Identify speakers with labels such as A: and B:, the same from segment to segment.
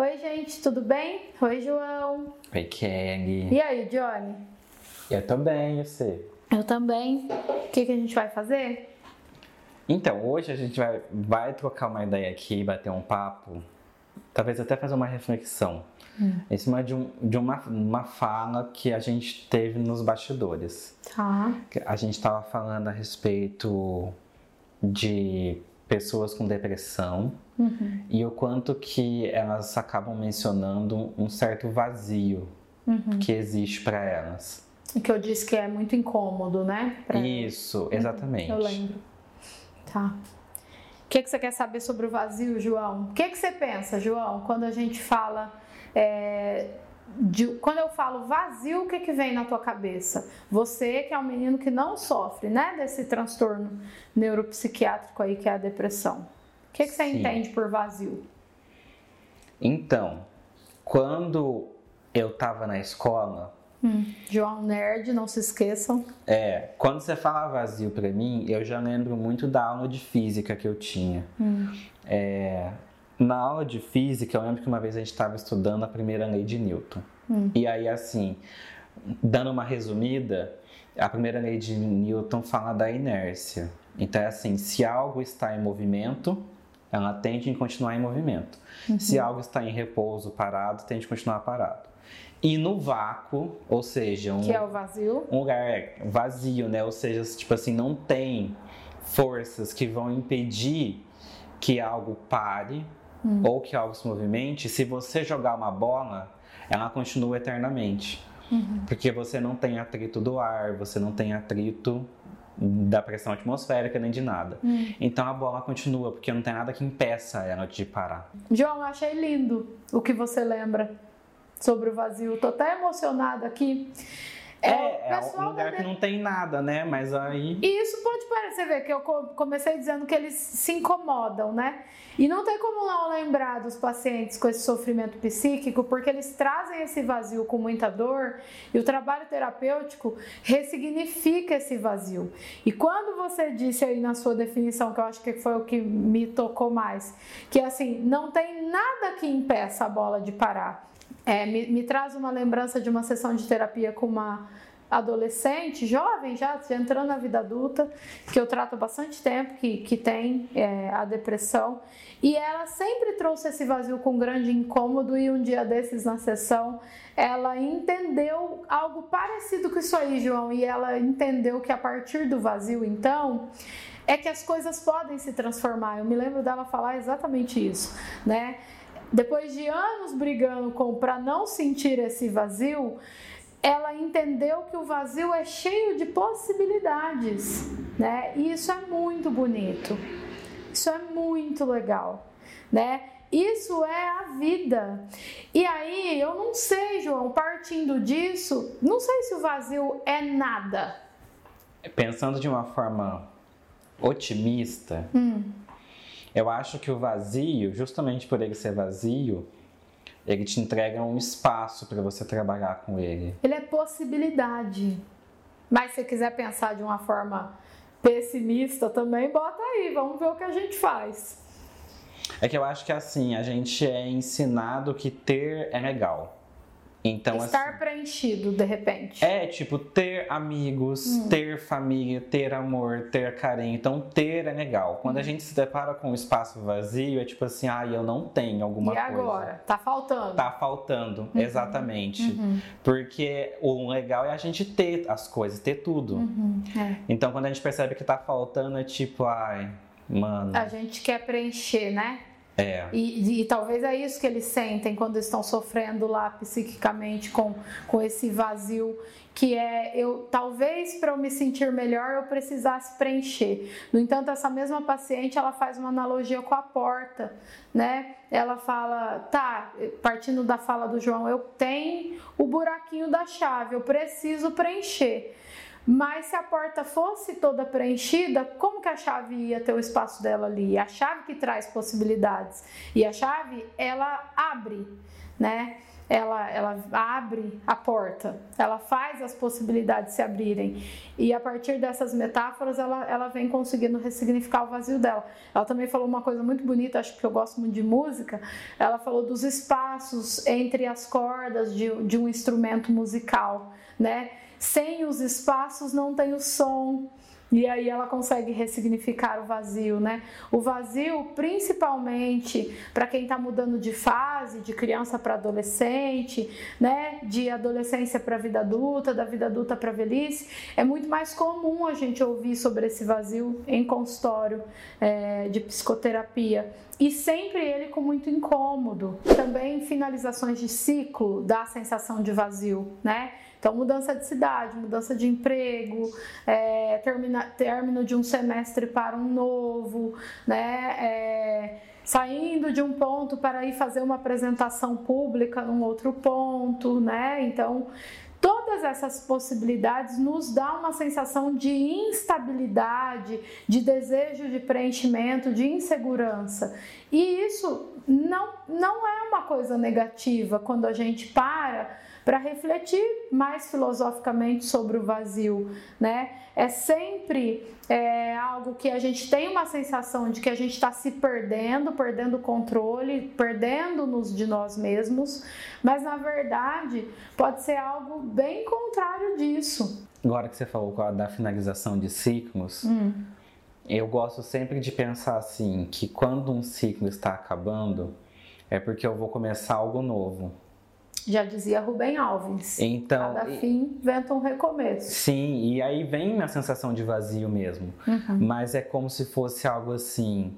A: Oi, gente, tudo bem? Oi, João.
B: Oi, Kelly.
A: E aí, Johnny?
B: Eu tô bem, e você?
A: Eu também. O que, que a gente vai fazer?
B: Então, hoje a gente vai, vai trocar uma ideia aqui, bater um papo, talvez até fazer uma reflexão hum. em cima de, um, de uma, uma fala que a gente teve nos bastidores.
A: Tá.
B: A gente estava falando a respeito de pessoas com depressão uhum. e o quanto que elas acabam mencionando um certo vazio uhum. que existe para elas.
A: Que eu disse que é muito incômodo, né?
B: Pra Isso, uhum. exatamente.
A: Eu lembro. Tá. O que, que você quer saber sobre o vazio, João? O que, que você pensa, João, quando a gente fala é, de, quando eu falo vazio, o que, que vem na tua cabeça? Você que é um menino que não sofre, né, desse transtorno neuropsiquiátrico aí que é a depressão. O que, que você Sim. entende por vazio?
B: Então, quando eu estava na escola,
A: Hum, João Nerd, não se esqueçam.
B: É, quando você fala vazio para mim, eu já lembro muito da aula de física que eu tinha. Hum. É, na aula de física, eu lembro que uma vez a gente estava estudando a primeira lei de Newton. Hum. E aí, assim, dando uma resumida, a primeira lei de Newton fala da inércia. Então, é assim: se algo está em movimento, ela tende a continuar em movimento. Uhum. Se algo está em repouso, parado, tende a continuar parado. E no vácuo, ou seja, um,
A: que é o vazio,
B: um lugar vazio, né? Ou seja, tipo assim, não tem forças que vão impedir que algo pare hum. ou que algo se movimente, se você jogar uma bola, ela continua eternamente. Uhum. Porque você não tem atrito do ar, você não tem atrito da pressão atmosférica nem de nada. Hum. Então a bola continua, porque não tem nada que impeça ela de parar.
A: João, achei lindo o que você lembra sobre o vazio. Tô até emocionada aqui.
B: É, é, é um lugar que não tem nada, né? Mas aí.
A: E isso pode parecer, ver que eu comecei dizendo que eles se incomodam, né? E não tem como não lembrar dos pacientes com esse sofrimento psíquico, porque eles trazem esse vazio com muita dor e o trabalho terapêutico ressignifica esse vazio. E quando você disse aí na sua definição, que eu acho que foi o que me tocou mais, que assim, não tem nada que impeça a bola de parar. É, me, me, traz uma lembrança de uma sessão de terapia com uma adolescente, jovem já, entrando na vida adulta, que eu trato há bastante tempo, que, que tem é, a depressão, e ela sempre trouxe esse vazio com grande incômodo, e um dia desses na sessão, ela entendeu algo parecido com isso aí, João, e ela entendeu que a partir do vazio, então, é que as coisas podem se transformar. Eu me lembro dela falar exatamente isso, né? Depois de anos brigando com para não sentir esse vazio, ela entendeu que o vazio é cheio de possibilidades, né? E isso é muito bonito. Isso é muito legal, né? Isso é a vida. E aí, eu não sei, João, partindo disso, não sei se o vazio é nada.
B: Pensando de uma forma otimista, hum. Eu acho que o vazio, justamente por ele ser vazio, ele te entrega um espaço para você trabalhar com ele.
A: Ele é possibilidade. Mas se quiser pensar de uma forma pessimista também, bota aí, vamos ver o que a gente faz.
B: É que eu acho que assim, a gente é ensinado que ter é legal. Então,
A: Estar
B: assim,
A: preenchido de repente.
B: É, tipo, ter amigos, hum. ter família, ter amor, ter carinho. Então, ter é legal. Quando hum. a gente se depara com um espaço vazio, é tipo assim, ah, eu não tenho alguma coisa.
A: E agora? Tá faltando.
B: Tá faltando, uhum. exatamente. Uhum. Porque o legal é a gente ter as coisas, ter tudo. Uhum. É. Então, quando a gente percebe que tá faltando, é tipo, ai, mano.
A: A gente quer preencher, né?
B: É.
A: E, e, talvez é isso que eles sentem quando estão sofrendo lá psiquicamente com, com esse vazio que é eu talvez para eu me sentir melhor eu precisasse preencher. No entanto, essa mesma paciente ela faz uma analogia com a porta, né? Ela fala, tá, partindo da fala do João, eu tenho o buraquinho da chave, eu preciso preencher. Mas se a porta fosse toda preenchida, como que a chave ia ter o espaço dela ali? A chave que traz possibilidades. E a chave, ela abre, né? ela, ela abre a porta, ela faz as possibilidades se abrirem. E a partir dessas metáforas, ela, ela vem conseguindo ressignificar o vazio dela. Ela também falou uma coisa muito bonita, acho que eu gosto muito de música. Ela falou dos espaços entre as cordas de, de um instrumento musical, né? Sem os espaços não tem o som. E aí ela consegue ressignificar o vazio, né? O vazio, principalmente para quem está mudando de fase, de criança para adolescente, né? De adolescência para vida adulta, da vida adulta para velhice, é muito mais comum a gente ouvir sobre esse vazio em consultório é, de psicoterapia e sempre ele com muito incômodo. Também finalizações de ciclo dá a sensação de vazio, né? Então, mudança de cidade, mudança de emprego, é, termina, término de um semestre para um novo, né? É, saindo de um ponto para ir fazer uma apresentação pública num outro ponto, né? Então, todas essas possibilidades nos dá uma sensação de instabilidade, de desejo de preenchimento, de insegurança. E isso não, não é uma coisa negativa quando a gente para para refletir mais filosoficamente sobre o vazio, né? É sempre é, algo que a gente tem uma sensação de que a gente está se perdendo, perdendo o controle, perdendo-nos de nós mesmos, mas na verdade pode ser algo bem contrário disso.
B: Agora que você falou da finalização de ciclos, hum. eu gosto sempre de pensar assim, que quando um ciclo está acabando, é porque eu vou começar algo novo.
A: Já dizia Rubem Alves. Então, Cada fim venta um recomeço.
B: Sim, e aí vem a sensação de vazio mesmo. Uhum. Mas é como se fosse algo assim.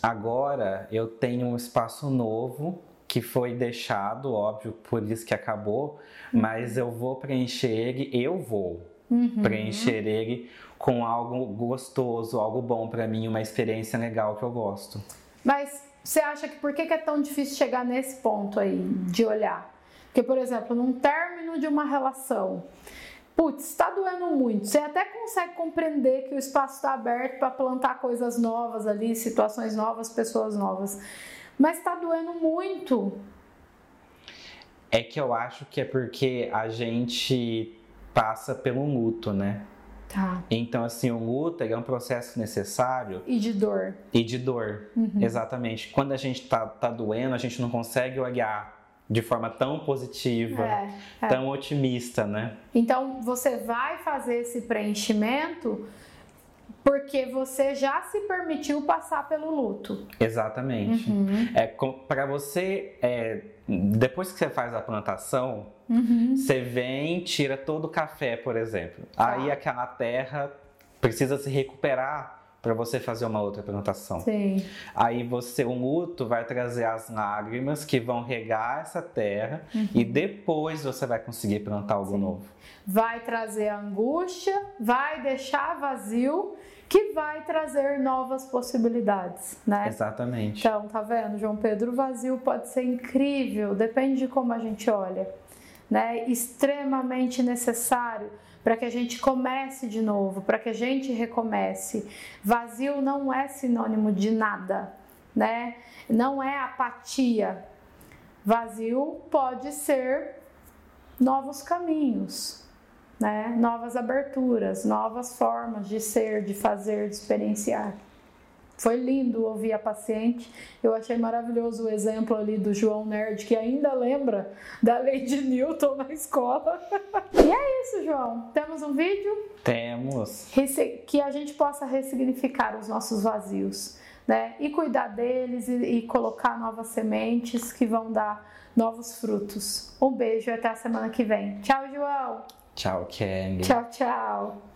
B: Agora eu tenho um espaço novo que foi deixado, óbvio, por isso que acabou, uhum. mas eu vou preencher ele, eu vou uhum. preencher ele com algo gostoso, algo bom para mim, uma experiência legal que eu gosto.
A: Mas você acha que por que é tão difícil chegar nesse ponto aí de olhar? Porque, por exemplo, num término de uma relação, putz, está doendo muito. Você até consegue compreender que o espaço está aberto para plantar coisas novas ali, situações novas, pessoas novas. Mas está doendo muito.
B: É que eu acho que é porque a gente passa pelo luto, né?
A: Tá.
B: Então, assim, o luto é um processo necessário.
A: E de dor.
B: E de dor, uhum. exatamente. Quando a gente tá, tá doendo, a gente não consegue olhar de forma tão positiva, é, é. tão otimista, né?
A: Então você vai fazer esse preenchimento porque você já se permitiu passar pelo luto.
B: Exatamente. Uhum. É para você, é, depois que você faz a plantação, uhum. você vem, tira todo o café, por exemplo. Tá. Aí aquela terra precisa se recuperar para você fazer uma outra plantação.
A: Sim.
B: Aí você, o luto vai trazer as lágrimas que vão regar essa terra uhum. e depois você vai conseguir plantar algo Sim. novo.
A: Vai trazer angústia, vai deixar vazio, que vai trazer novas possibilidades, né?
B: Exatamente.
A: Então, tá vendo, João Pedro, o vazio pode ser incrível, depende de como a gente olha, né? Extremamente necessário para que a gente comece de novo, para que a gente recomece. Vazio não é sinônimo de nada, né? Não é apatia. Vazio pode ser novos caminhos, né? Novas aberturas, novas formas de ser, de fazer, de experienciar. Foi lindo ouvir a paciente. Eu achei maravilhoso o exemplo ali do João Nerd, que ainda lembra da lei de Newton na escola. e é isso, João. Temos um vídeo?
B: Temos.
A: Que a gente possa ressignificar os nossos vazios, né? E cuidar deles e, e colocar novas sementes que vão dar novos frutos. Um beijo e até a semana que vem. Tchau, João.
B: Tchau, Kelly.
A: Tchau, tchau.